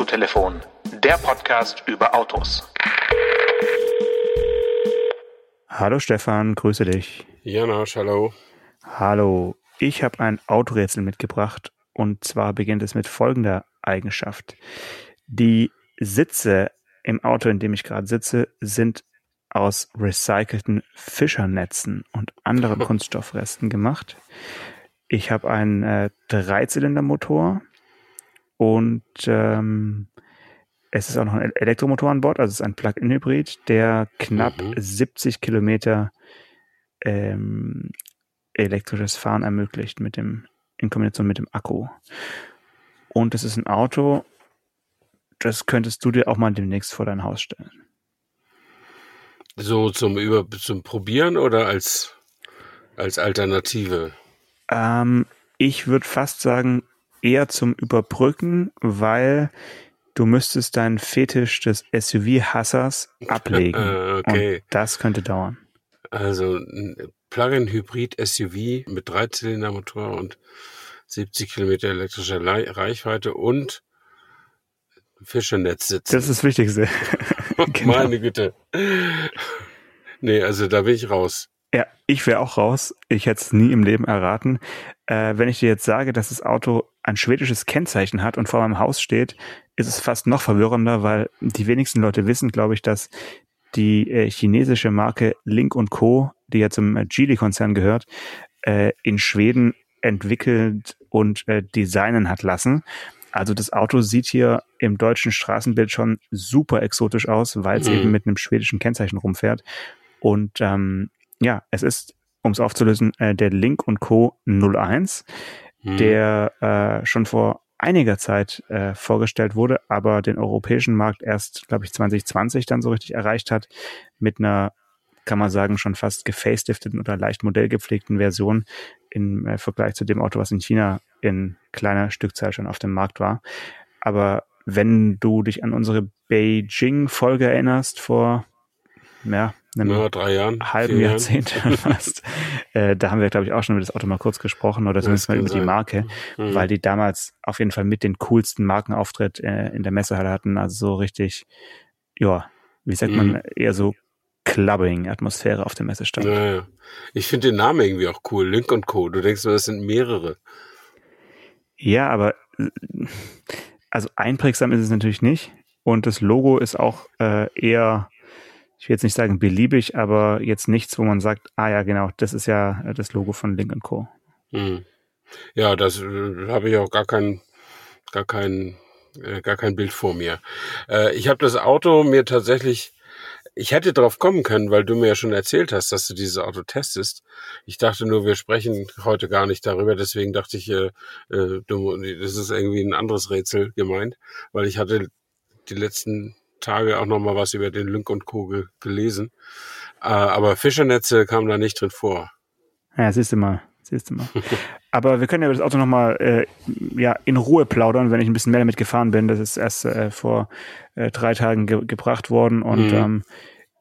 Autotelefon, der Podcast über Autos. Hallo Stefan, grüße dich. Janosch, hallo. Hallo, ich habe ein Autorätsel mitgebracht und zwar beginnt es mit folgender Eigenschaft. Die Sitze im Auto, in dem ich gerade sitze, sind aus recycelten Fischernetzen und anderen Kunststoffresten gemacht. Ich habe einen äh, Dreizylindermotor und ähm, es ist auch noch ein Elektromotor an Bord, also es ist ein Plug-in-Hybrid, der knapp Mhm. 70 Kilometer ähm, elektrisches Fahren ermöglicht mit dem in Kombination mit dem Akku. Und es ist ein Auto, das könntest du dir auch mal demnächst vor dein Haus stellen. So zum Über zum Probieren oder als als Alternative? Ähm, ich würde fast sagen, eher zum Überbrücken, weil du müsstest deinen Fetisch des SUV-Hassers ablegen. Äh, okay. Und das könnte dauern. Also ein Plug-in-Hybrid-SUV mit Dreizylindermotor und 70 Kilometer elektrischer Reichweite und Fischernetz sitzen. Das ist das Wichtigste. genau. Meine Güte. Nee, also da bin ich raus. Ja, ich wäre auch raus. Ich hätte es nie im Leben erraten. Äh, wenn ich dir jetzt sage, dass das Auto ein schwedisches Kennzeichen hat und vor meinem Haus steht, ist es fast noch verwirrender, weil die wenigsten Leute wissen, glaube ich, dass die äh, chinesische Marke Link Co., die ja zum äh, Geely-Konzern gehört, äh, in Schweden entwickelt und äh, designen hat lassen. Also das Auto sieht hier im deutschen Straßenbild schon super exotisch aus, weil es Mhm. eben mit einem schwedischen Kennzeichen rumfährt. Und ähm, ja, es ist, um es aufzulösen, äh, der Link Co. 01, Hm. der äh, schon vor einiger Zeit äh, vorgestellt wurde, aber den europäischen Markt erst, glaube ich, 2020 dann so richtig erreicht hat, mit einer, kann man sagen, schon fast gefacelifteten oder leicht modellgepflegten Version im äh, Vergleich zu dem Auto, was in China in kleiner Stückzahl schon auf dem Markt war. Aber wenn du dich an unsere Beijing-Folge erinnerst, vor ja, einem ja, drei Jahren. halben. Jahrzehnt fast. äh, da haben wir, glaube ich, auch schon über das Auto mal kurz gesprochen oder zumindest mal über die sein. Marke, Mhm. weil die damals auf jeden Fall mit den coolsten Markenauftritt äh, in der Messehalle hatten. Also so richtig, ja, wie sagt man, Mhm. eher so Clubbing-Atmosphäre auf dem Messestand. Ja, ja. Ich finde den Namen irgendwie auch cool. Link und Co. Du denkst, das sind mehrere. Ja, aber also einprägsam ist es natürlich nicht. Und das Logo ist auch äh, eher, ich will jetzt nicht sagen beliebig, aber jetzt nichts, wo man sagt, ah ja, genau, das ist ja äh, das Logo von Link Co. Hm. Ja, das äh, habe ich auch gar kein, gar kein, äh, gar kein Bild vor mir. Äh, ich habe das Auto mir tatsächlich, ich hätte drauf kommen können, weil du mir ja schon erzählt hast, dass du dieses Auto testest. Ich dachte nur, wir sprechen heute gar nicht darüber, deswegen dachte ich, äh, äh, das ist irgendwie ein anderes Rätsel gemeint, weil ich hatte die letzten Tage auch noch mal was über den Link und Co. ge gelesen. Äh, aber Fischernetze kamen da nicht drin vor. Ja, siehst du mal, siehst du mal. Aber wir können ja über das Auto nochmal äh, ja, in Ruhe plaudern, wenn ich ein bisschen mehr damit gefahren bin. Das ist erst äh, vor äh, drei Tagen ge gebracht worden und Mhm. ähm,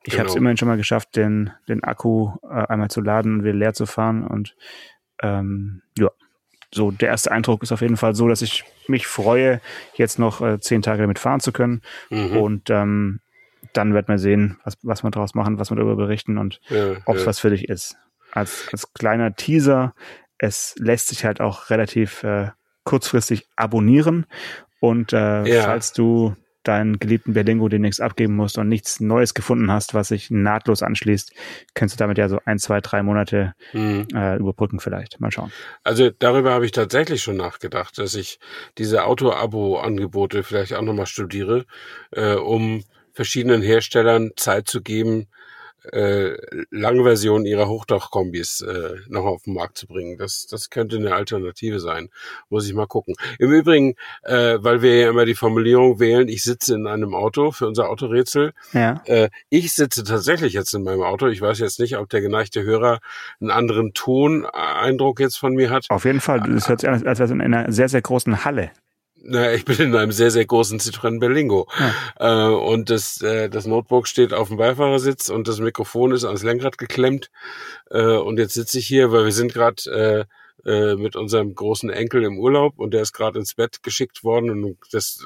ich habe es Genau. immerhin schon mal geschafft, den, den Akku äh, einmal zu laden und wieder leer zu fahren. Und ähm, ja, so der erste Eindruck ist auf jeden Fall so, dass ich mich freue, jetzt noch äh, zehn Tage damit fahren zu können. Mhm. Und ähm, dann wird man sehen, was, was wir daraus machen, was wir darüber berichten und Ja, ob es ja. was für dich ist. Als, als kleiner Teaser, es lässt sich halt auch relativ äh, kurzfristig abonnieren. Und äh, Ja. falls du deinen geliebten Berlingo demnächst abgeben musst und nichts Neues gefunden hast, was sich nahtlos anschließt, kannst du damit ja so ein, zwei, drei Monate Mhm. äh, überbrücken vielleicht. Mal schauen. Also darüber habe ich tatsächlich schon nachgedacht, dass ich diese Auto-Abo-Angebote vielleicht auch nochmal studiere, äh, um verschiedenen Herstellern Zeit zu geben, äh, lange Versionen ihrer Hochdachkombis äh, noch auf den Markt zu bringen. Das, das könnte eine Alternative sein. Muss ich mal gucken. Im Übrigen, äh, weil wir ja immer die Formulierung wählen, ich sitze in einem Auto für unser Autorätsel. Ja. Äh, ich sitze tatsächlich jetzt in meinem Auto. Ich weiß jetzt nicht, ob der geneigte Hörer einen anderen Toneindruck jetzt von mir hat. Auf jeden Fall. Das hört sich an, als wäre es in einer sehr, sehr großen Halle. Na, ich bin in einem sehr, sehr großen Citroën Berlingo. Äh, und das, äh, das Notebook steht auf dem Beifahrersitz und das Mikrofon ist ans Lenkrad geklemmt. Äh, und jetzt sitze ich hier, weil wir sind gerade äh, äh, mit unserem großen Enkel im Urlaub und der ist gerade ins Bett geschickt worden und das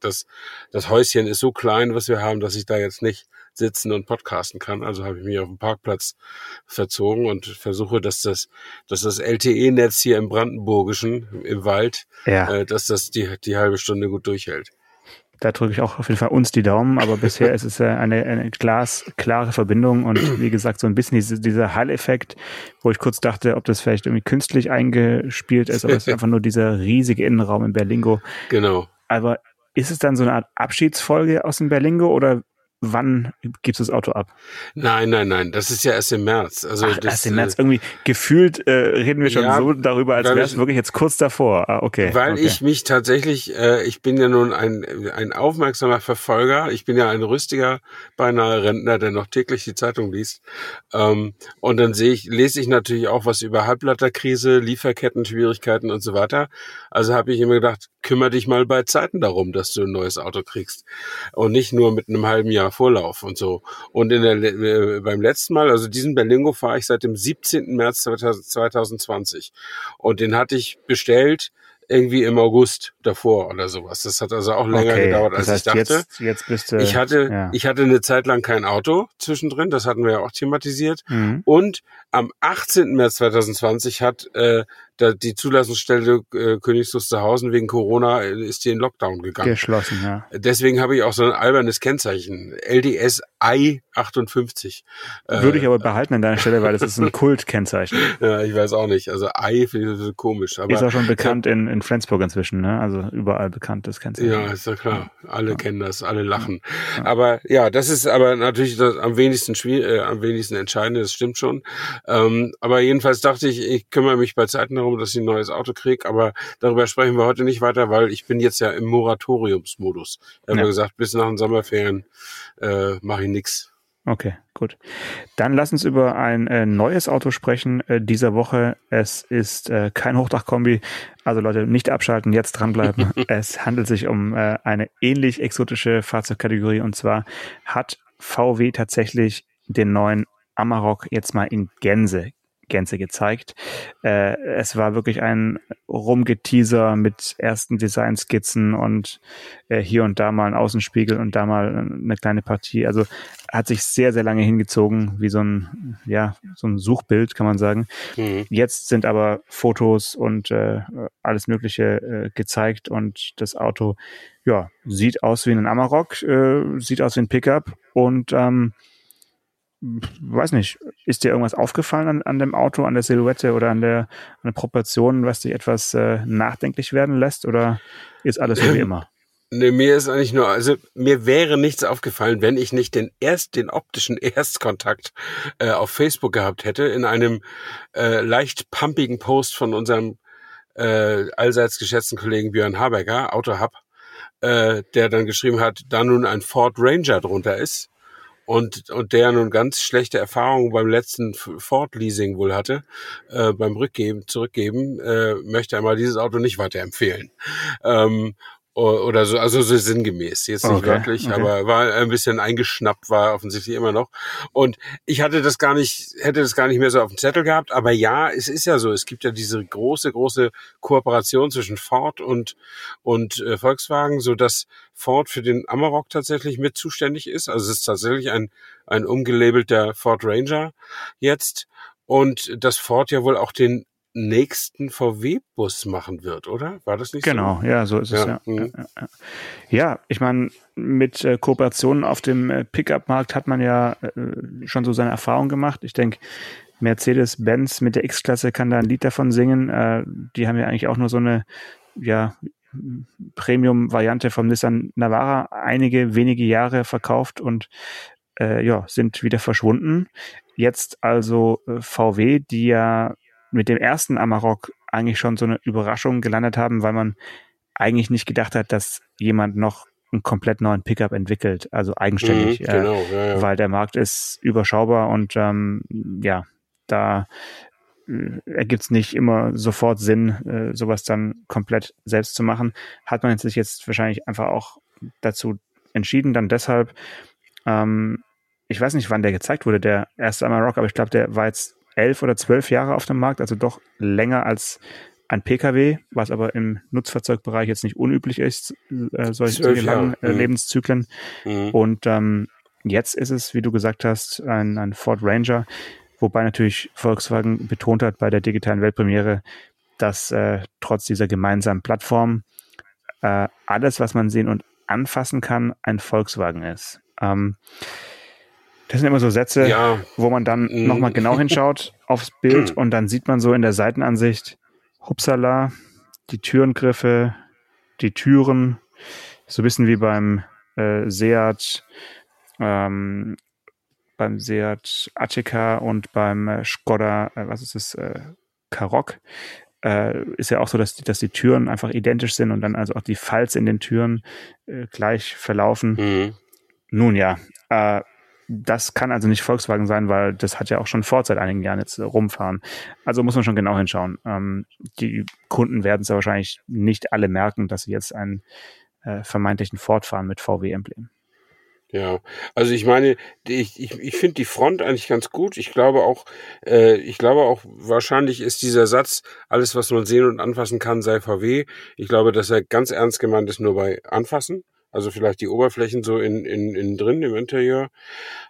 das, das Häuschen ist so klein, was wir haben, dass ich da jetzt nicht sitzen und podcasten kann. Also habe ich mich auf dem Parkplatz verzogen und versuche, dass das, dass das LTE-Netz hier im Brandenburgischen, im Wald, ja. äh, dass das die, die halbe Stunde gut durchhält. Da drücke ich auch auf jeden Fall uns die Daumen, aber bisher ist es eine, eine glasklare Verbindung und wie gesagt, so ein bisschen diese, dieser Hall-Effekt, wo ich kurz dachte, ob das vielleicht irgendwie künstlich eingespielt ist, aber es ist einfach nur dieser riesige Innenraum in Berlingo. Genau. Aber ist es dann so eine Art Abschiedsfolge aus dem Berlingo oder wann gibst du das Auto ab? Nein, nein, nein, das ist ja erst im März. Also Ach, das, erst im März. Äh, Irgendwie gefühlt äh, reden wir schon ja, so darüber, als wäre es wirklich jetzt kurz davor. Ah, okay. Weil okay. ich mich tatsächlich, äh, ich bin ja nun ein, ein aufmerksamer Verfolger. Ich bin ja ein rüstiger, beinahe Rentner, der noch täglich die Zeitung liest. Ähm, und dann sehe ich, lese ich natürlich auch was über Halbleiterkrise, Lieferketten-Schwierigkeiten und so weiter. Also habe ich immer gedacht, kümmere dich mal bei Zeiten darum, dass du ein neues Auto kriegst. Und nicht nur mit einem halben Jahr Vorlauf und so. Und in der, äh, beim letzten Mal, also diesen Berlingo fahre ich seit dem 17. März 2020. Und den hatte ich bestellt irgendwie im August davor oder sowas. Das hat also auch länger okay, gedauert, als heißt, ich dachte. Jetzt, jetzt bist du, ich hatte, ja. ich hatte eine Zeit lang kein Auto zwischendrin, das hatten wir ja auch thematisiert. Mhm. Und am 18. März 2020 hat äh, die Zulassungsstelle äh, Königs Wusterhausen wegen Corona äh, ist die in Lockdown gegangen. Geschlossen, ja. Deswegen habe ich auch so ein albernes Kennzeichen. LDS I 58. Würde äh, ich aber behalten an deiner Stelle, weil das ist ein Kultkennzeichen. ja, ich weiß auch nicht. Also I finde ich so komisch. Aber ist auch schon bekannt in, in Flensburg inzwischen, ne? Also überall bekannt das Kennzeichen. Ja, ist ja klar. Alle ja. kennen das, alle lachen. Ja. Aber ja, das ist aber natürlich das am wenigsten schwierig, äh, am wenigsten entscheidende, das stimmt schon. Ähm, aber jedenfalls dachte ich, ich kümmere mich bei Zeiten darum, dass ich ein neues Auto kriege. Aber darüber sprechen wir heute nicht weiter, weil ich bin jetzt ja im Moratoriumsmodus. Ich habe ja. gesagt, bis nach den Sommerferien äh, mache ich nichts. Okay, gut. Dann lass uns über ein äh, neues Auto sprechen äh, dieser Woche. Es ist äh, kein Hochdachkombi. Also Leute, nicht abschalten, jetzt dranbleiben. es handelt sich um äh, eine ähnlich exotische Fahrzeugkategorie und zwar hat VW tatsächlich den neuen Amarok jetzt mal in Gänze Gänze gezeigt. Äh, es war wirklich ein Rumgeteaser mit ersten Designskizzen und äh, hier und da mal ein Außenspiegel und da mal eine kleine Partie. Also hat sich sehr, sehr lange hingezogen, wie so ein, ja, so ein Suchbild, kann man sagen. Mhm. Jetzt sind aber Fotos und äh, alles Mögliche äh, gezeigt und das Auto, ja, sieht aus wie ein Amarok, äh, sieht aus wie ein Pickup und ähm, weiß nicht, ist dir irgendwas aufgefallen an, an dem Auto, an der Silhouette oder an der, an der Proportion, was dich etwas äh, nachdenklich werden lässt oder ist alles so wie immer? Nee, mir ist eigentlich nur, also mir wäre nichts aufgefallen, wenn ich nicht den erst, den optischen Erstkontakt äh, auf Facebook gehabt hätte, in einem äh, leicht pumpigen Post von unserem äh, allseits geschätzten Kollegen Björn Habecker, Autohub, äh, der dann geschrieben hat, da nun ein Ford Ranger drunter ist, und, und der nun ganz schlechte Erfahrungen beim letzten Ford-Leasing wohl hatte, äh, beim Rückgeben, Zurückgeben, äh, möchte er mal dieses Auto nicht weiterempfehlen. Ähm, oder so, also so sinngemäß, jetzt nicht okay, wörtlich, okay. aber war ein bisschen eingeschnappt, war offensichtlich immer noch. Und ich hatte das gar nicht, hätte das gar nicht mehr so auf dem Zettel gehabt, aber ja, es ist ja so, es gibt ja diese große, große Kooperation zwischen Ford und, und äh, Volkswagen, so dass Ford für den Amarok tatsächlich mit zuständig ist. Also es ist tatsächlich ein, ein umgelabelter Ford Ranger jetzt. Und dass Ford ja wohl auch den nächsten VW-Bus machen wird, oder? War das nicht genau, so? Genau, ja, so ist es ja. Mhm. Ja, ja, ja, ich meine, mit äh, Kooperationen auf dem äh, Pickup-Markt hat man ja äh, schon so seine Erfahrung gemacht. Ich denke, Mercedes-Benz mit der X-Klasse kann da ein Lied davon singen. Die haben ja eigentlich auch nur so eine, ja, Premium-Variante vom Nissan Navara einige wenige Jahre verkauft und ja, sind wieder verschwunden. Jetzt also VW, die ja mit dem ersten Amarok eigentlich schon so eine Überraschung gelandet haben, weil man eigentlich nicht gedacht hat, dass jemand noch einen komplett neuen Pickup entwickelt, also eigenständig, mhm, genau, äh, ja, ja. weil der Markt ist überschaubar und ähm, ja, da äh, ergibt es nicht immer sofort Sinn, äh, sowas dann komplett selbst zu machen. Hat man sich jetzt wahrscheinlich einfach auch dazu entschieden, dann deshalb, ähm, ich weiß nicht, wann der gezeigt wurde, der erste Amarok, aber ich glaube, der war jetzt elf oder zwölf Jahre auf dem Markt, also doch länger als ein Pkw, was aber im Nutzfahrzeugbereich jetzt nicht unüblich ist, äh, solche, langen äh, mhm. Lebenszyklen. Mhm. Und ähm, jetzt ist es, wie du gesagt hast, ein, ein Ford Ranger, wobei natürlich Volkswagen betont hat bei der digitalen Weltpremiere, dass äh, trotz dieser gemeinsamen Plattform äh, alles, was man sehen und anfassen kann, ein Volkswagen ist. Ähm, das sind immer so Sätze, ja. wo man dann mm. nochmal genau hinschaut aufs Bild und dann sieht man so in der Seitenansicht, hupsala, die Türengriffe, die Türen, so ein bisschen wie beim äh, Seat, ähm, beim Seat Ateca und beim äh, Skoda, äh, was ist das, äh, Karoq, äh, ist ja auch so, dass die, dass die Türen einfach identisch sind und dann also auch die Falz in den Türen äh, gleich verlaufen. Mhm. Nun ja, äh, das kann also nicht Volkswagen sein, weil das hat ja auch schon vor seit einigen Jahren jetzt rumfahren. Also muss man schon genau hinschauen. Ähm, die Kunden werden es ja wahrscheinlich nicht alle merken, dass sie jetzt einen äh, vermeintlichen Ford fahren mit VW-Emblem. Ja, also ich meine, ich, ich, ich finde die Front eigentlich ganz gut. Ich glaube auch, äh, ich glaube auch, wahrscheinlich ist dieser Satz, alles, was man sehen und anfassen kann, sei VW. Ich glaube, dass er ganz ernst gemeint ist nur bei Anfassen. Also vielleicht die Oberflächen so in, in, in drin im Interieur.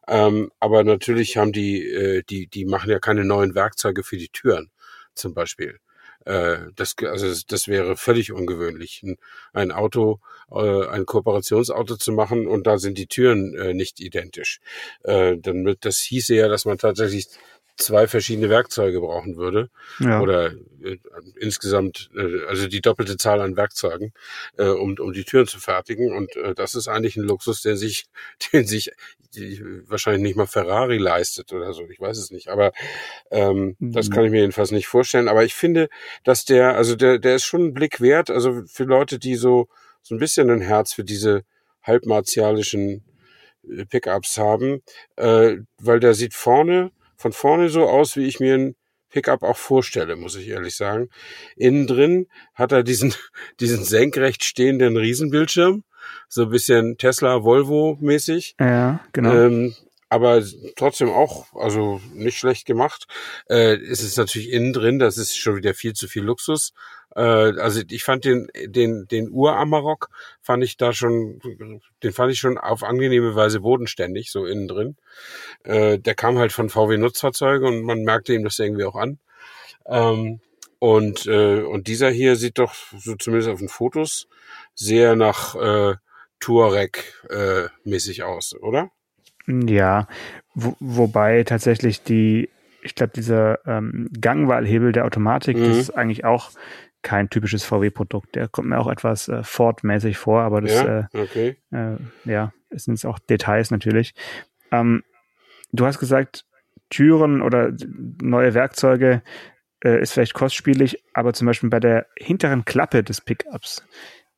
Ähm, aber natürlich haben die, äh, die, die machen ja keine neuen Werkzeuge für die Türen zum Beispiel. Äh, das, also das wäre völlig ungewöhnlich, ein, Auto, äh, ein Kooperationsauto zu machen und da sind die Türen äh, nicht identisch. Äh, dann wird, das hieße ja, dass man tatsächlich zwei verschiedene Werkzeuge brauchen würde. Ja. Oder äh, insgesamt, äh, also die doppelte Zahl an Werkzeugen, äh, um, um die Türen zu fertigen. Und äh, das ist eigentlich ein Luxus, den sich, den sich die, wahrscheinlich nicht mal Ferrari leistet oder so. Ich weiß es nicht. Aber ähm, mhm. das kann ich mir jedenfalls nicht vorstellen. Aber ich finde, dass der, also der, der ist schon ein Blick wert. Also für Leute, die so, so ein bisschen ein Herz für diese halbmartialischen äh, Pickups haben, äh, weil der sieht vorne von vorne so aus, wie ich mir ein Pickup auch vorstelle, muss ich ehrlich sagen. Innen drin hat er diesen, diesen senkrecht stehenden Riesenbildschirm, so ein bisschen Tesla Volvo mäßig. Ja, genau. Ähm, aber trotzdem auch, also nicht schlecht gemacht. Äh, ist es natürlich innen drin, das ist schon wieder viel zu viel Luxus. Äh, also ich fand den, den, den Ur-Amarok fand ich da schon, den fand ich schon auf angenehme Weise bodenständig, so innen drin. Äh, der kam halt von VW Nutzfahrzeuge und man merkte ihm das irgendwie auch an. Ähm, und, äh, und dieser hier sieht doch, so zumindest auf den Fotos, sehr nach äh, Touareg äh, mäßig aus, oder? Ja, wo, wobei tatsächlich die, ich glaube, dieser ähm, Gangwahlhebel der Automatik, mhm. das ist eigentlich auch kein typisches VW-Produkt. Der kommt mir auch etwas äh, Ford-mäßig vor, aber das ja, äh, okay. äh, ja, es sind auch Details natürlich. Ähm, du hast gesagt, Türen oder neue Werkzeuge äh, ist vielleicht kostspielig, aber zum Beispiel bei der hinteren Klappe des Pickups,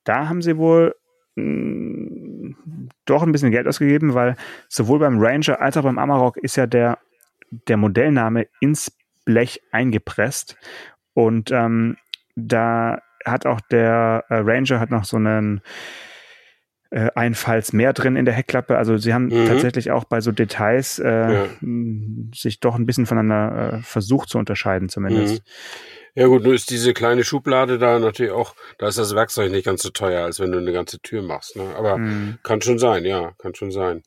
da haben sie wohl mh, doch ein bisschen Geld ausgegeben, weil sowohl beim Ranger als auch beim Amarok ist ja der, der Modellname ins Blech eingepresst. Und ähm, da hat auch der äh, Ranger hat noch so einen äh, ein Falls mehr drin in der Heckklappe. Also sie haben mhm. tatsächlich auch bei so Details äh, ja. sich doch ein bisschen voneinander äh, versucht zu unterscheiden zumindest. Mhm. Ja gut, nur ist diese kleine Schublade da natürlich auch, da ist das Werkzeug nicht ganz so teuer, als wenn du eine ganze Tür machst. Ne? Aber mhm. kann schon sein, ja, kann schon sein.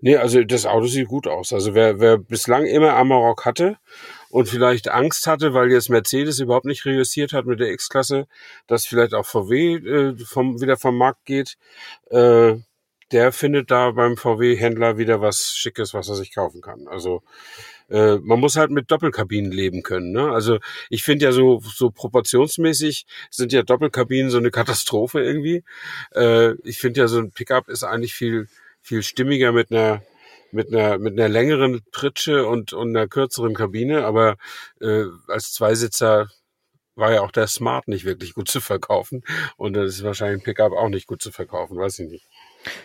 Nee, also das Auto sieht gut aus. Also wer, wer bislang immer Amarok hatte und vielleicht Angst hatte, weil jetzt Mercedes überhaupt nicht reüssiert hat mit der X-Klasse, dass vielleicht auch VW äh, vom, wieder vom Markt geht, äh, der findet da beim VW-Händler wieder was Schickes, was er sich kaufen kann. Also äh, man muss halt mit Doppelkabinen leben können. Ne? Also ich finde ja so so proportionsmäßig sind ja Doppelkabinen so eine Katastrophe irgendwie. Äh, ich finde ja so ein Pickup ist eigentlich viel viel stimmiger mit einer mit einer mit einer längeren Pritsche und und einer kürzeren Kabine, aber äh, als Zweisitzer war ja auch der Smart nicht wirklich gut zu verkaufen und das ist wahrscheinlich ein Pickup auch nicht gut zu verkaufen, weiß ich nicht.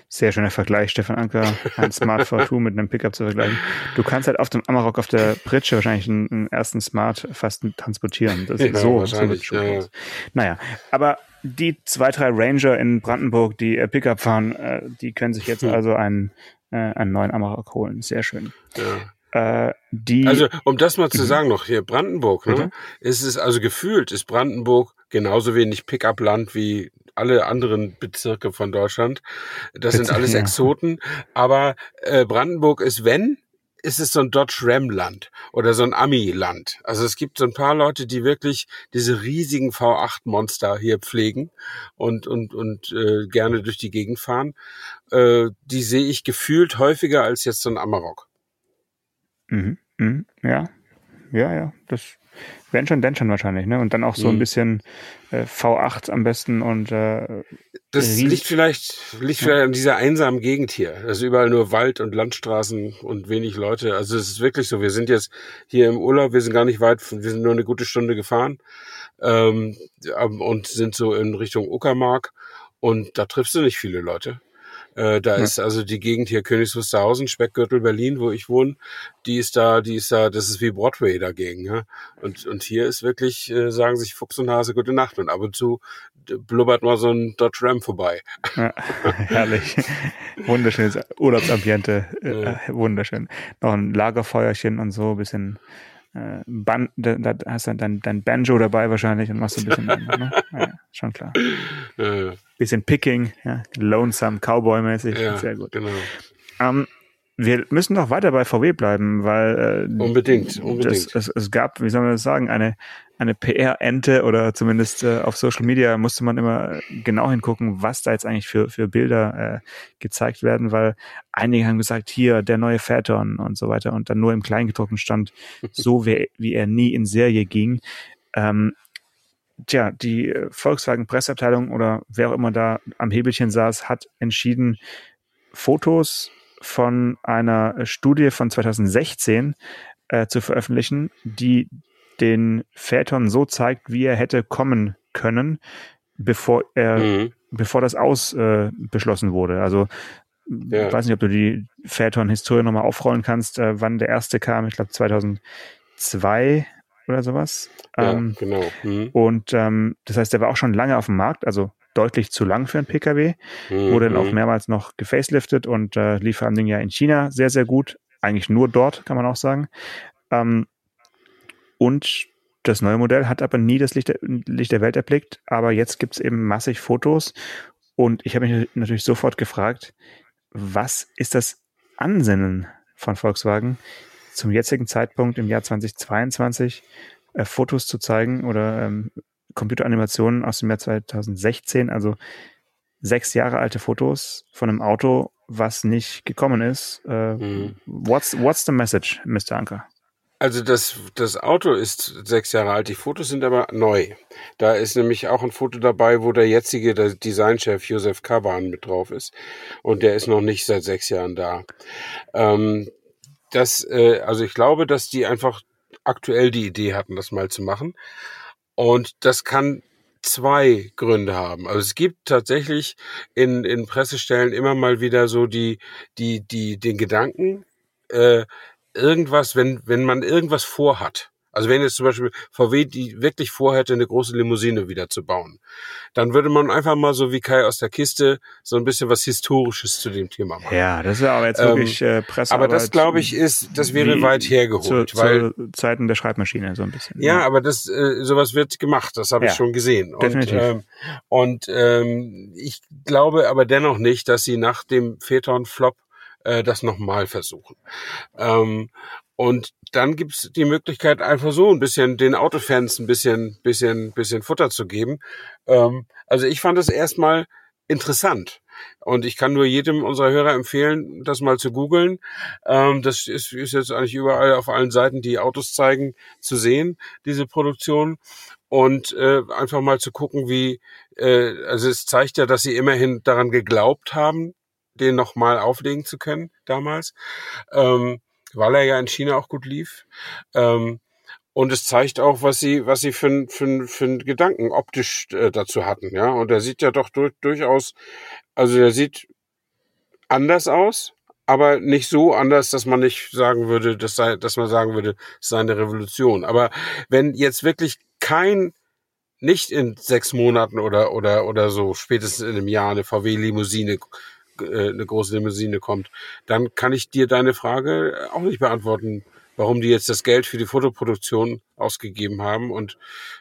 Sehr schöner Vergleich, Stefan Anker, ein Smart V2 mit einem Pickup zu vergleichen. Du kannst halt auf dem Amarok auf der Pritsche wahrscheinlich einen, einen ersten Smart fast transportieren. Das ist ja, so, so ja, ja. Naja, aber die zwei, drei Ranger in Brandenburg, die äh, Pickup fahren, äh, die können sich jetzt hm. also einen, äh, einen neuen Amarok holen. Sehr schön. Ja. äh, die. Also, um das mal zu mhm. sagen noch, hier Brandenburg, ne? Ist es also gefühlt, ist Brandenburg genauso wenig Pickup-Land wie alle anderen Bezirke von Deutschland. Das sind alles Exoten. Aber äh, Brandenburg ist, wenn, ist es so ein Dodge Ram Land oder so ein Ami Land. Also es gibt so ein paar Leute, die wirklich diese riesigen V8 Monster hier pflegen und und und äh, gerne durch die Gegend fahren. Äh, die sehe ich gefühlt häufiger als jetzt so ein Amarok. Mhm, mhm, ja, ja, ja, das wenn schon, denn schon wahrscheinlich, ne? Und dann auch so ein mhm. bisschen äh, V8 am besten und äh, das liegt vielleicht, liegt vielleicht an dieser einsamen Gegend hier. Also überall nur Wald und Landstraßen und wenig Leute. Also es ist wirklich so. Wir sind jetzt hier im Urlaub, wir sind gar nicht weit, wir sind nur eine gute Stunde gefahren ähm, und sind so in Richtung Uckermark und da triffst du nicht viele Leute. Äh, da ja. ist also die Gegend hier Königs Wusterhausen, Speckgürtel Berlin, wo ich wohne, die ist da, die ist da, das ist wie Broadway dagegen. Ja? Und, und hier ist wirklich, äh, sagen sich Fuchs und Hase gute Nacht und ab und zu blubbert mal so ein Dodge Ram vorbei. Ja, herrlich. Wunderschönes Urlaubsambiente. Äh, wunderschön. Noch ein Lagerfeuerchen und so, bisschen äh, Ban da, da hast du dein, dein Banjo dabei wahrscheinlich und machst ein bisschen, ne? ja, schon klar. Ja, bisschen Picking, ja, Lonesome Cowboy-mäßig, ja, sehr gut. Genau. Ähm, wir müssen noch weiter bei VW bleiben, weil äh, unbedingt, unbedingt. Das, es, es gab, wie soll man das sagen, eine eine PR-Ente oder zumindest äh, auf Social Media musste man immer genau hingucken, was da jetzt eigentlich für für Bilder äh, gezeigt werden, weil einige haben gesagt, hier der neue Phaeton und so weiter und dann nur im Kleingedruckten stand, so wie, wie er nie in Serie ging. Ähm, tja, die Volkswagen Presseabteilung oder wer auch immer da am Hebelchen saß, hat entschieden, Fotos von einer Studie von 2016 äh, zu veröffentlichen, die den Phaeton so zeigt, wie er hätte kommen können, bevor er, mhm. bevor das Aus äh, beschlossen wurde. Also ja. ich weiß nicht, ob du die Phaeton-Historie nochmal aufrollen kannst, äh, wann der erste kam. Ich glaube 2002 oder sowas. Ja, ähm, genau. Mhm. Und ähm, das heißt, der war auch schon lange auf dem Markt, also deutlich zu lang für einen PKW. Mhm. Wurde dann auch mhm. mehrmals noch gefaceliftet und äh, lief vor allem ja in China sehr, sehr gut. Eigentlich nur dort, kann man auch sagen. Ähm, und das neue Modell hat aber nie das Licht der, Licht der Welt erblickt. Aber jetzt gibt es eben massig Fotos. Und ich habe mich natürlich sofort gefragt, was ist das Ansinnen von Volkswagen, zum jetzigen Zeitpunkt im Jahr 2022 äh, Fotos zu zeigen oder ähm, Computeranimationen aus dem Jahr 2016, also sechs Jahre alte Fotos von einem Auto, was nicht gekommen ist. Äh, mhm. what's, what's the message, Mr. Anker? Also das, das Auto ist sechs Jahre alt, die Fotos sind aber neu. Da ist nämlich auch ein Foto dabei, wo der jetzige der Designchef Josef Kaban mit drauf ist. Und der ist noch nicht seit sechs Jahren da. Ähm, das, äh, also ich glaube, dass die einfach aktuell die Idee hatten, das mal zu machen. Und das kann zwei Gründe haben. Also es gibt tatsächlich in, in Pressestellen immer mal wieder so die, die, die, den Gedanken, äh, irgendwas, wenn, wenn man irgendwas vorhat, also wenn jetzt zum Beispiel VW die wirklich vorhätte, eine große Limousine wieder zu bauen, dann würde man einfach mal so wie Kai aus der Kiste so ein bisschen was Historisches zu dem Thema machen. Ja, das wäre aber jetzt wirklich ähm, äh, Pressearbeit. Aber das glaube ich ist, das wäre weit hergeholt. Zu, weil, zu Zeiten der Schreibmaschine so ein bisschen. Ja, ja. aber das äh, sowas wird gemacht, das habe ja, ich schon gesehen. Und, definitiv. Ähm, und ähm, ich glaube aber dennoch nicht, dass sie nach dem Phaeton-Flop äh, das nochmal versuchen. Ähm, und dann gibt's die Möglichkeit, einfach so ein bisschen den Autofans ein bisschen, bisschen, bisschen Futter zu geben. Ähm, also ich fand es erstmal interessant. Und ich kann nur jedem unserer Hörer empfehlen, das mal zu googeln. Ähm, das ist, ist jetzt eigentlich überall auf allen Seiten, die Autos zeigen, zu sehen, diese Produktion. Und äh, einfach mal zu gucken, wie, äh, also es zeigt ja, dass sie immerhin daran geglaubt haben, den nochmal auflegen zu können damals. Ähm, weil er ja in China auch gut lief. Ähm, und es zeigt auch, was sie, was sie für, für, für einen Gedanken optisch äh, dazu hatten, ja. Und er sieht ja doch durch, durchaus, also er sieht anders aus, aber nicht so anders, dass man nicht sagen würde, das sei, dass man sagen würde, es sei eine Revolution. Aber wenn jetzt wirklich kein, nicht in sechs Monaten oder, oder, oder so, spätestens in einem Jahr eine VW-Limousine äh, eine große Limousine kommt, dann kann ich dir deine Frage auch nicht beantworten, warum die jetzt das Geld für die Fotoproduktion ausgegeben haben und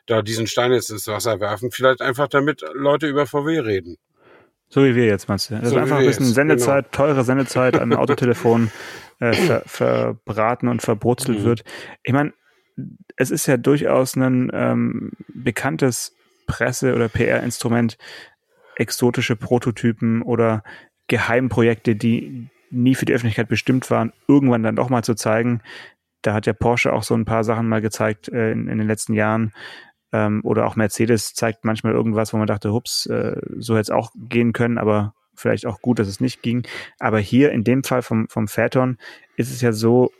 da diesen Stein jetzt ins Wasser werfen. Vielleicht einfach damit Leute über VW reden. So wie wir jetzt, meinst du? Das So einfach ein bisschen jetzt, Sendezeit, teure Sendezeit an Autotelefon äh, ver, verbraten und verbrutzelt Mhm. wird. Ich meine, es ist ja durchaus ein ähm, bekanntes Presse- oder PR-Instrument, exotische Prototypen oder Geheimprojekte, die nie für die Öffentlichkeit bestimmt waren, irgendwann dann doch mal zu zeigen. Da hat ja Porsche auch so ein paar Sachen mal gezeigt äh, in, in den letzten Jahren. Ähm, oder auch Mercedes zeigt manchmal irgendwas, wo man dachte, hups, äh, so hätte es auch gehen können, aber vielleicht auch gut, dass es nicht ging. Aber hier in dem Fall vom, vom Phaeton ist es ja so,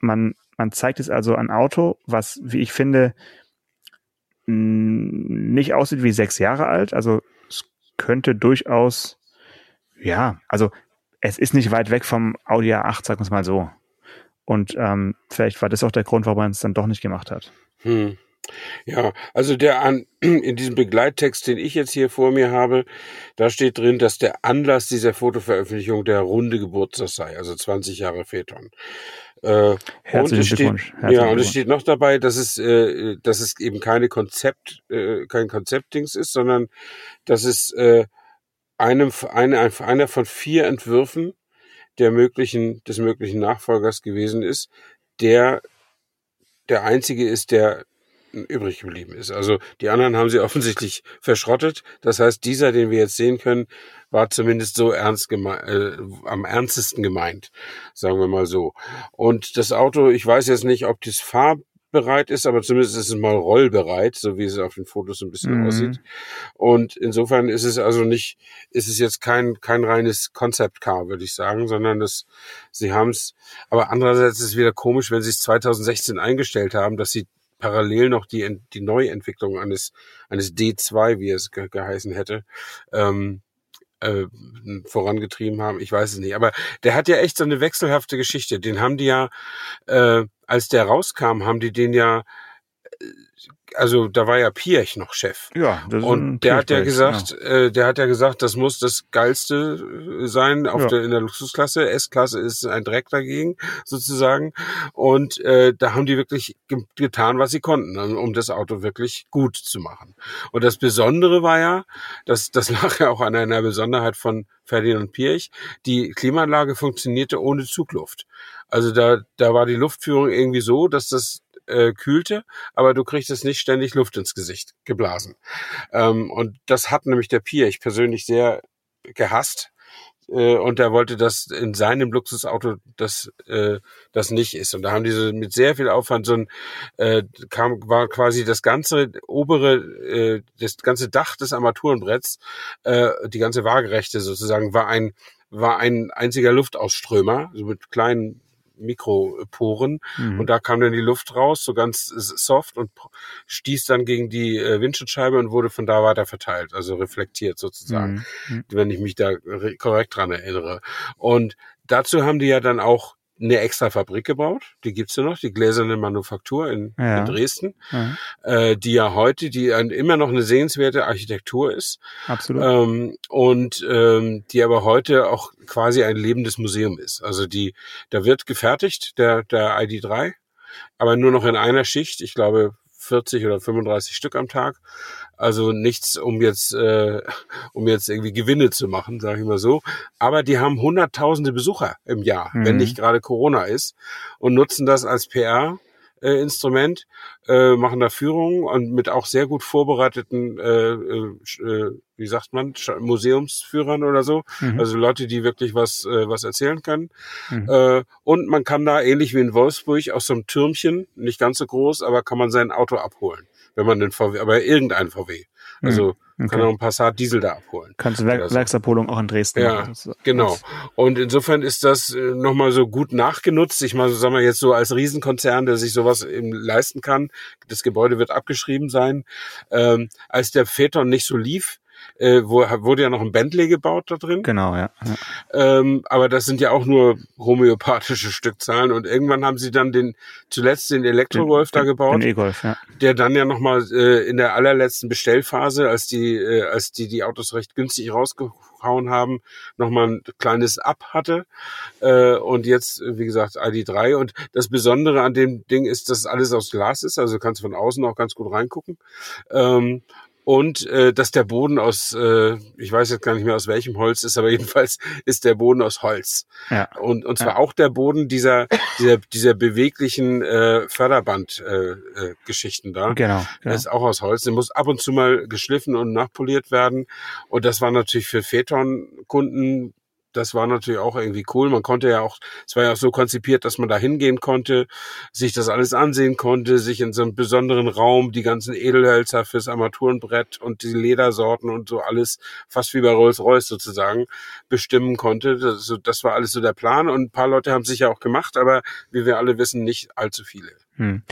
man, man zeigt es also ein Auto, was, wie ich finde, nicht aussieht wie sechs Jahre alt. Also es könnte durchaus, ja, also es ist nicht weit weg vom Audi A8, sagen wir es mal so. Und ähm, vielleicht war das auch der Grund, warum man es dann doch nicht gemacht hat. Hm. Ja, also der an, in diesem Begleittext, den ich jetzt hier vor mir habe, da steht drin, dass der Anlass dieser Fotoveröffentlichung der runde Geburtstag sei, also 20 Jahre Phaeton. Äh, Herzlichen und es steht, Glückwunsch. Herzlichen ja, und es steht noch dabei, dass es, äh, dass es eben keine Konzept, äh, kein Konzeptdings ist, sondern dass es äh, einem, eine, einer von vier Entwürfen der möglichen, des möglichen Nachfolgers gewesen ist, der der einzige ist, der übrig geblieben ist. Also die anderen haben sie offensichtlich verschrottet. Das heißt, dieser, den wir jetzt sehen können, war zumindest so ernst geme äh, am ernstesten gemeint, sagen wir mal so. Und das Auto, ich weiß jetzt nicht, ob das fahrbereit ist, aber zumindest ist es mal rollbereit, so wie es auf den Fotos ein bisschen Mhm. aussieht. Und insofern ist es also nicht, ist es jetzt kein kein reines Concept Car, würde ich sagen, sondern das, sie haben es. Aber andererseits ist es wieder komisch, wenn sie es 2016 eingestellt haben, dass sie parallel noch die die Neuentwicklung eines eines D2, wie es ge geheißen hätte, ähm, äh, vorangetrieben haben. Ich weiß es nicht. Aber der hat ja echt so eine wechselhafte Geschichte. Den haben die ja, äh, als der rauskam, haben die den ja, äh, also da war ja Piech noch Chef. Ja, das Und der hat ja gesagt, äh, der hat ja gesagt, das muss das geilste äh, sein auf Ja. der in der Luxusklasse. S-Klasse ist ein Dreck dagegen sozusagen. Und äh, da haben die wirklich ge getan, was sie konnten, um um das Auto wirklich gut zu machen. Und das Besondere war ja, dass das lag ja auch an einer Besonderheit von Ferdinand Pirch. Die Klimaanlage funktionierte ohne Zugluft. Also da da war die Luftführung irgendwie so, dass das äh, kühlte, aber du kriegst es nicht ständig Luft ins Gesicht geblasen. Ähm, und das hat nämlich der Piech persönlich sehr gehasst. Äh, und er wollte, dass in seinem Luxusauto das, äh, das nicht ist. Und da haben diese mit sehr viel Aufwand so ein, äh, kam, war quasi das ganze obere, äh, das ganze Dach des Armaturenbretts, äh, die ganze Waagerechte sozusagen, war ein, war ein einziger Luftausströmer, so mit kleinen Mikroporen. Mhm. Und da kam dann die Luft raus, so ganz soft und stieß dann gegen die äh, Windschutzscheibe und wurde von da weiter verteilt, also reflektiert sozusagen, Mhm. wenn ich mich da re- korrekt dran erinnere. Und dazu haben die ja dann auch eine extra Fabrik gebaut, die gibt's ja noch, die gläserne Manufaktur in, Ja. in Dresden, Ja, äh, die ja heute, die ein, immer noch eine sehenswerte Architektur ist absolut. ähm, und ähm, die aber heute auch quasi ein lebendes Museum ist. Also die, da wird gefertigt, der, der ID3, aber nur noch in einer Schicht, ich glaube 40 oder 35 Stück am Tag. Also nichts, um jetzt, äh, um jetzt irgendwie Gewinne zu machen, sage ich mal so. Aber die haben hunderttausende Besucher im Jahr, Mhm. wenn nicht gerade Corona ist, und nutzen das als PR. Äh, Instrument, äh, machen da Führungen und mit auch sehr gut vorbereiteten, äh, äh, äh, wie sagt man, Museumsführern oder so. Mhm. Also Leute, die wirklich was, äh, was erzählen können. Mhm. Äh, und man kann da ähnlich wie in Wolfsburg aus so einem Türmchen, nicht ganz so groß, aber kann man sein Auto abholen, wenn man den VW, aber irgendein VW. Also Mhm. kann Okay. auch ein Passat Diesel da abholen. Kannst du Werk so. Werksabholung auch in Dresden Ja, machen. Das Genau. Und insofern ist das äh, nochmal so gut nachgenutzt. Ich meine, sagen wir jetzt so als Riesenkonzern, der sich sowas eben leisten kann. Das Gebäude wird abgeschrieben sein. Ähm, als der Phaeton nicht so lief, äh, wo, wurde ja noch ein Bentley gebaut da drin. Genau, ja. ja. Ähm, aber das sind ja auch nur homöopathische Stückzahlen und irgendwann haben sie dann den zuletzt den Elektrogolf da gebaut, Den E-Golf, ja. der dann ja nochmal äh, in der allerletzten Bestellphase, als die äh, als die die Autos recht günstig rausgehauen haben, nochmal ein kleines Up hatte äh, und jetzt wie gesagt ID3 und das Besondere an dem Ding ist, dass alles aus Glas ist, also kannst von außen auch ganz gut reingucken. Ähm, und äh, dass der Boden aus, äh, ich weiß jetzt gar nicht mehr aus welchem Holz ist, aber jedenfalls ist der Boden aus Holz. Ja. Und, und zwar Ja. auch der Boden dieser, dieser, dieser beweglichen äh, Förderband-Geschichten äh, äh, Geschichten da. Genau. Der genau. ist auch aus Holz. Der muss ab und zu mal geschliffen und nachpoliert werden. Und das war natürlich für Phaeton-Kunden, das war natürlich auch irgendwie cool. Man konnte ja auch, es war ja auch so konzipiert, dass man da hingehen konnte, sich das alles ansehen konnte, sich in so einem besonderen Raum die ganzen Edelhölzer fürs Armaturenbrett und die Ledersorten und so alles, fast wie bei Rolls-Royce sozusagen, bestimmen konnte. Das, das war alles so der Plan. Und ein paar Leute haben sich ja auch gemacht, aber wie wir alle wissen, nicht allzu viele. Hm.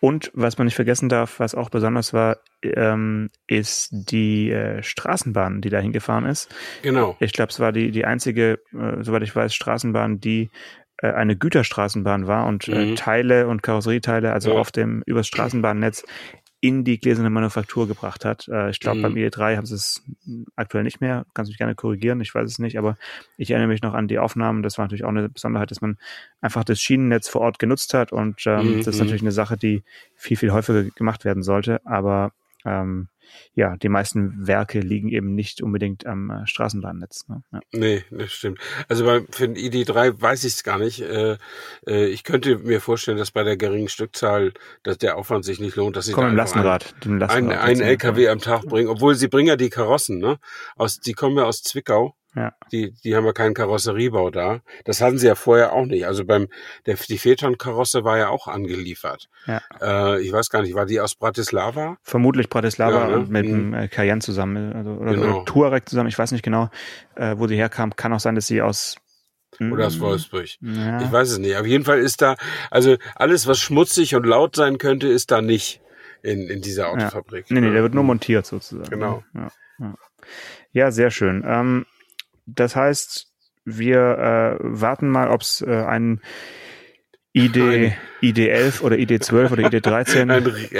Und was man nicht vergessen darf, was auch besonders war, ähm, ist die äh, Straßenbahn, die dahin gefahren ist. Genau. Ich glaube, es war die, die einzige, äh, soweit ich weiß, Straßenbahn, die äh, eine Güterstraßenbahn war und äh, Mhm. Teile und Karosserieteile, also Ja. auf dem übers Straßenbahnnetz in die gläserne Manufaktur gebracht hat. Äh, ich glaube, Mhm. beim E3 haben sie es aktuell nicht mehr. Kannst mich gerne korrigieren, ich weiß es nicht, aber ich erinnere mich noch an die Aufnahmen. Das war natürlich auch eine Besonderheit, dass man einfach das Schienennetz vor Ort genutzt hat und ähm, Mhm. das ist natürlich eine Sache, die viel, viel häufiger gemacht werden sollte, aber ähm, ja, die meisten Werke liegen eben nicht unbedingt am äh, Straßenbahnnetz. Ne? Ja. Nee, das stimmt. Also bei, für den ID3 weiß ich es gar nicht. Äh, äh, ich könnte mir vorstellen, dass bei der geringen Stückzahl, dass der Aufwand sich nicht lohnt, dass sie Komm da Lastenrad. Ein, Lastenrad ein, ein jetzt, ne? LKW am Tag bringen, obwohl sie bringen ja die Karossen, ne? Aus, die kommen ja aus Zwickau. Ja. Die, die haben ja keinen Karosseriebau da. Das hatten sie ja vorher auch nicht. Also beim, der, die Phaeton-Karosse war ja auch angeliefert. Ja. Äh, ich weiß gar nicht, war die aus Bratislava? Vermutlich Bratislava Ja, ne? und mit Mhm. dem äh, Cayenne zusammen also, oder, Genau. oder Touareg zusammen. Ich weiß nicht genau, äh, wo sie herkam. Kann auch sein, dass sie aus Oder aus Mm, Wolfsburg? Ja, Ich weiß es nicht. Auf jeden Fall ist da, also alles, was schmutzig und laut sein könnte, ist da nicht in, in dieser Autofabrik. Nee, nee, der wird nur montiert sozusagen. Genau. Ja, ja. ja sehr schön. Ähm, das heißt, wir äh, warten mal, ob es äh, einen ID, Ein- ID11 oder ID12 oder ID13 Ein,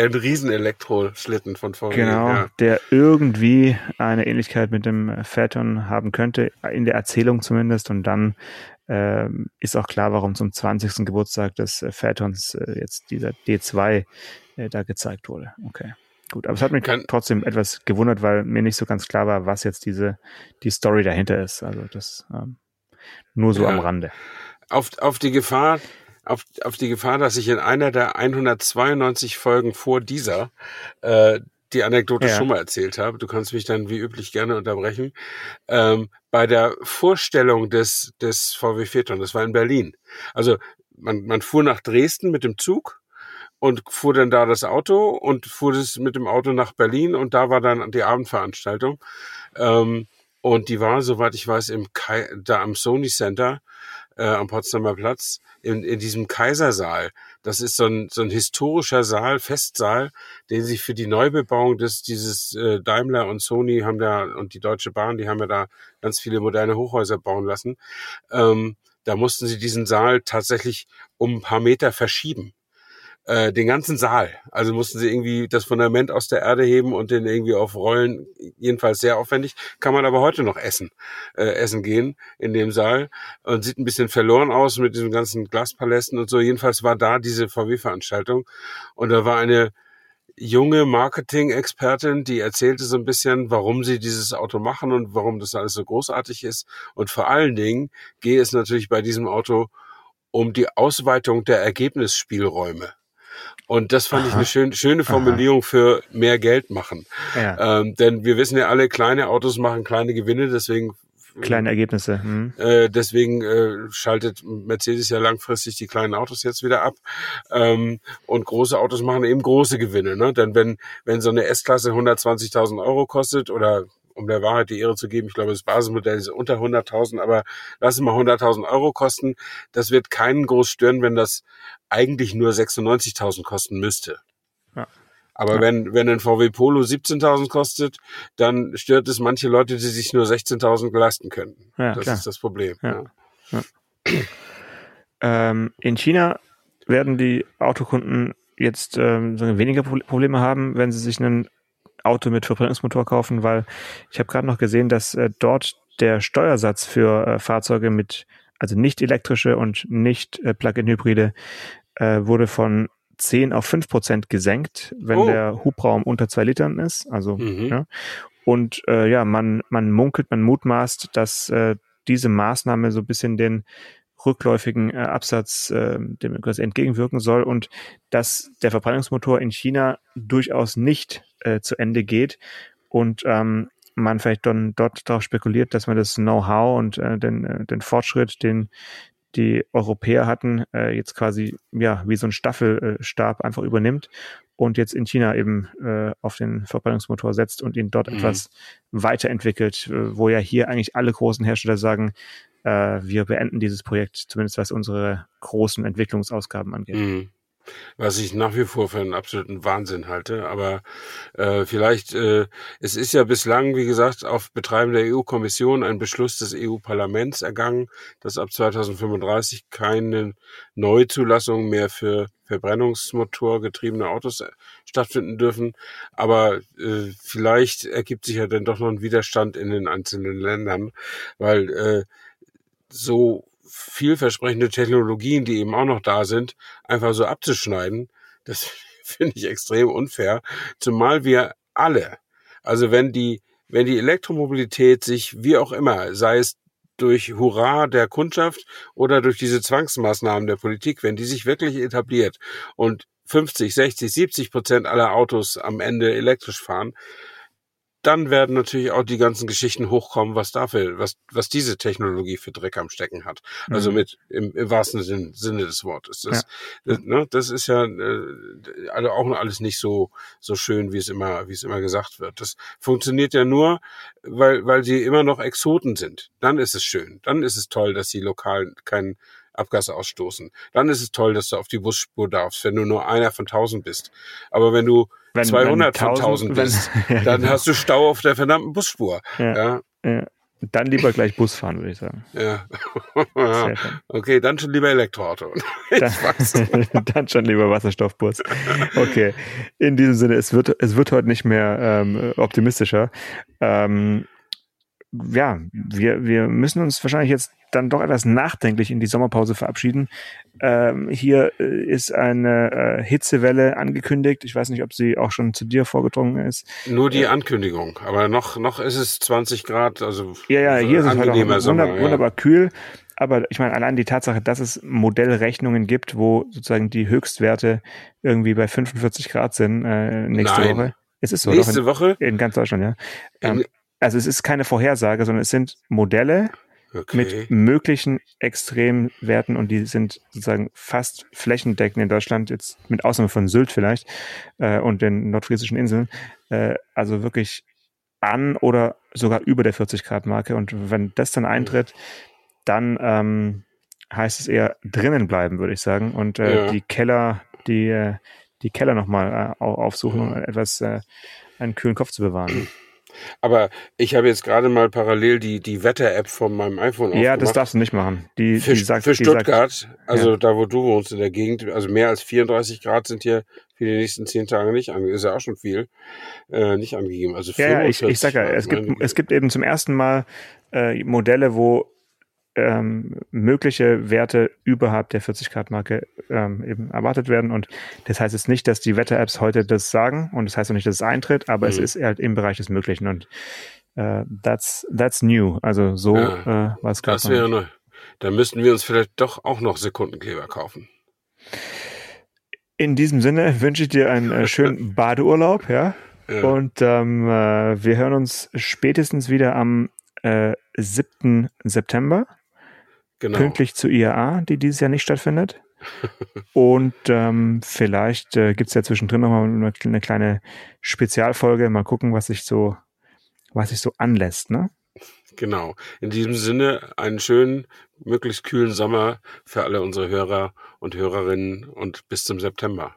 ein riesen Elektroschlitten von VW. Genau, Ja. der irgendwie eine Ähnlichkeit mit dem äh, Phaeton haben könnte, in der Erzählung zumindest. Und dann ähm, ist auch klar, warum zum 20. Geburtstag des äh, Phaetons äh, jetzt dieser D2 äh, da gezeigt wurde. Okay, gut. Aber es hat mich Kann- trotzdem etwas gewundert, weil mir nicht so ganz klar war, was jetzt diese die Story dahinter ist. Also das ähm, nur so Ja. am Rande. auf, auf die Gefahr, auf, auf die Gefahr, dass ich in einer der 192 Folgen vor dieser äh, die Anekdote Ja. schon mal erzählt habe. Du kannst mich dann wie üblich gerne unterbrechen. Ähm, bei der Vorstellung des, des VW Phaeton, das war in Berlin. Also man, man fuhr nach Dresden mit dem Zug und fuhr dann da das Auto und fuhr das mit dem Auto nach Berlin und da war dann die Abendveranstaltung. Ähm, und die war, soweit ich weiß, im Kai da am Sony Center äh, am Potsdamer Platz in, in diesem Kaisersaal. Das ist so ein, so ein historischer Saal, Festsaal, den sich für die Neubebauung des dieses äh, Daimler und Sony haben da und die Deutsche Bahn, die haben ja da ganz viele moderne Hochhäuser bauen lassen. Ähm, da mussten sie diesen Saal tatsächlich um ein paar Meter verschieben. Äh, den ganzen Saal. Also mussten sie irgendwie das Fundament aus der Erde heben und den irgendwie auf Rollen. Jedenfalls sehr aufwendig. Kann man aber heute noch essen, äh, essen gehen in dem Saal und sieht ein bisschen verloren aus mit diesen ganzen Glaspalästen und so. Jedenfalls war da diese VW-Veranstaltung und da war eine junge Marketing-Expertin, die erzählte so ein bisschen, warum sie dieses Auto machen und warum das alles so großartig ist. Und vor allen Dingen gehe es natürlich bei diesem Auto um die Ausweitung der Ergebnisspielräume. Und das fand ich Aha. eine schön, schöne Formulierung für mehr Geld machen. Ja, Ähm, denn wir wissen ja alle, kleine Autos machen kleine Gewinne, deswegen kleine Ergebnisse. Hm. äh, deswegen äh, schaltet Mercedes ja langfristig die kleinen Autos jetzt wieder ab. Ähm, und große Autos machen eben große Gewinne. Ne? Denn wenn, wenn so eine S-Klasse 120.000 Euro kostet oder um der Wahrheit die Ehre zu geben, ich glaube, das Basismodell ist unter 100.000, aber lass es mal 100.000 Euro kosten. Das wird keinen groß stören, wenn das eigentlich nur 96.000 kosten müsste. Ja. Aber ja. wenn, wenn ein VW Polo 17.000 kostet, dann stört es manche Leute, die sich nur 16.000 leisten können. Ja, das klar. ist das Problem. Ja. Ähm, in China werden die Autokunden jetzt ähm, weniger Probleme haben, wenn sie sich ein Auto mit Verbrennungsmotor kaufen, weil ich habe gerade noch gesehen, dass äh, dort der Steuersatz für äh, Fahrzeuge mit, also nicht elektrische und nicht äh, Plug-in-Hybride, äh, wurde von 10 auf 5 Prozent gesenkt, wenn oh. der Hubraum unter zwei Litern ist. Also, mhm. ja. Und äh, ja, man, man munkelt, man mutmaßt, dass äh, diese Maßnahme so ein bisschen den rückläufigen äh, Absatz äh, dem quasi entgegenwirken soll und dass der Verbrennungsmotor in China durchaus nicht äh, zu Ende geht und ähm, man vielleicht dann dort darauf spekuliert, dass man das Know-how und äh, den, äh, den Fortschritt, den die Europäer hatten, äh, jetzt quasi ja wie so ein Staffelstab einfach übernimmt und jetzt in China eben äh, auf den Verbrennungsmotor setzt und ihn dort mhm. etwas weiterentwickelt, äh, wo ja hier eigentlich alle großen Hersteller sagen, äh, wir beenden dieses Projekt, zumindest was unsere großen Entwicklungsausgaben angeht. Mhm was ich nach wie vor für einen absoluten Wahnsinn halte. Aber äh, vielleicht, äh, es ist ja bislang, wie gesagt, auf Betreiben der EU-Kommission ein Beschluss des EU-Parlaments ergangen, dass ab 2035 keine Neuzulassungen mehr für Verbrennungsmotorgetriebene Autos äh, stattfinden dürfen. Aber äh, vielleicht ergibt sich ja dann doch noch ein Widerstand in den einzelnen Ländern, weil äh, so vielversprechende Technologien, die eben auch noch da sind, einfach so abzuschneiden, das finde ich extrem unfair. Zumal wir alle, also wenn die, wenn die Elektromobilität sich wie auch immer, sei es durch Hurra der Kundschaft oder durch diese Zwangsmaßnahmen der Politik, wenn die sich wirklich etabliert und 50, 60, 70 Prozent aller Autos am Ende elektrisch fahren, dann werden natürlich auch die ganzen Geschichten hochkommen, was dafür, was, was diese Technologie für Dreck am Stecken hat. Also mhm. mit im, im wahrsten Sinne, Sinne des Wortes. Das, ja. das, ne, das ist ja äh, also auch alles nicht so so schön, wie es immer, wie es immer gesagt wird. Das funktioniert ja nur, weil weil sie immer noch Exoten sind. Dann ist es schön. Dann ist es toll, dass sie lokal keinen Abgase ausstoßen. Dann ist es toll, dass du auf die Busspur darfst, wenn du nur einer von tausend bist. Aber wenn du wenn, 200 wenn von 1000 bist, wenn, ja, dann genau. hast du Stau auf der verdammten Busspur. Ja, ja. Dann lieber gleich Bus fahren, würde ich sagen. Ja. ja. Okay, dann schon lieber Elektroauto. Dann, dann, schon lieber Wasserstoffbus. Okay. In diesem Sinne, es wird, es wird heute nicht mehr ähm, optimistischer. Ähm, ja, wir, wir müssen uns wahrscheinlich jetzt dann doch etwas nachdenklich in die Sommerpause verabschieden. Ähm, hier äh, ist eine äh, Hitzewelle angekündigt. Ich weiß nicht, ob sie auch schon zu dir vorgedrungen ist. Nur die äh, Ankündigung, aber noch, noch ist es 20 Grad, also ja, ja, hier ist es halt auch Sommer, wunderbar kühl. Aber ich meine, allein die Tatsache, dass es Modellrechnungen gibt, wo sozusagen die Höchstwerte irgendwie bei 45 Grad sind äh, nächste Nein. Woche. Es ist so. Nächste in, Woche? In ganz Deutschland, ja. Ähm, also es ist keine Vorhersage, sondern es sind Modelle okay. mit möglichen Extremwerten und die sind sozusagen fast flächendeckend in Deutschland, jetzt mit Ausnahme von Sylt vielleicht äh, und den nordfriesischen Inseln. Äh, also wirklich an oder sogar über der 40 Grad Marke. Und wenn das dann eintritt, dann ähm, heißt es eher drinnen bleiben, würde ich sagen. Und äh, ja. die Keller, die, äh, die Keller nochmal äh, aufsuchen, um etwas äh, einen kühlen Kopf zu bewahren. Aber ich habe jetzt gerade mal parallel die, die Wetter-App von meinem iPhone aufgemacht. Ja, das darfst du nicht machen. Die, für, die sagt, für Stuttgart, sagt, also ja. da wo du wohnst in der Gegend, also mehr als 34 Grad sind hier für die nächsten zehn Tage nicht angegeben. Ist ja auch schon viel, äh, nicht angegeben. Also ja, ja ich, ich sag ja, es gibt, es gibt eben zum ersten Mal äh, Modelle, wo ähm, mögliche Werte überhalb der 40 Grad Marke ähm, eben erwartet werden. Und das heißt jetzt nicht, dass die Wetter-Apps heute das sagen und das heißt auch nicht, dass es eintritt, aber mhm. es ist halt im Bereich des Möglichen und äh, that's, that's new. Also so ja, äh, war es gerade. Das wäre neu. Da müssten wir uns vielleicht doch auch noch Sekundenkleber kaufen. In diesem Sinne wünsche ich dir einen äh, schönen Badeurlaub, ja. ja. Und ähm, äh, wir hören uns spätestens wieder am äh, 7. September. Genau. Pünktlich zur IAA, die dieses Jahr nicht stattfindet. Und ähm, vielleicht äh, gibt es ja zwischendrin nochmal eine, eine kleine Spezialfolge. Mal gucken, was sich so, was sich so anlässt, ne? Genau. In diesem Sinne einen schönen, möglichst kühlen Sommer für alle unsere Hörer und Hörerinnen und bis zum September.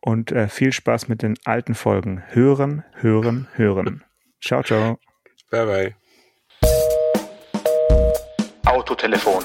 und äh, viel Spaß mit den alten Folgen. Hören, hören, hören. Ciao, ciao. Bye, bye. Autotelefon,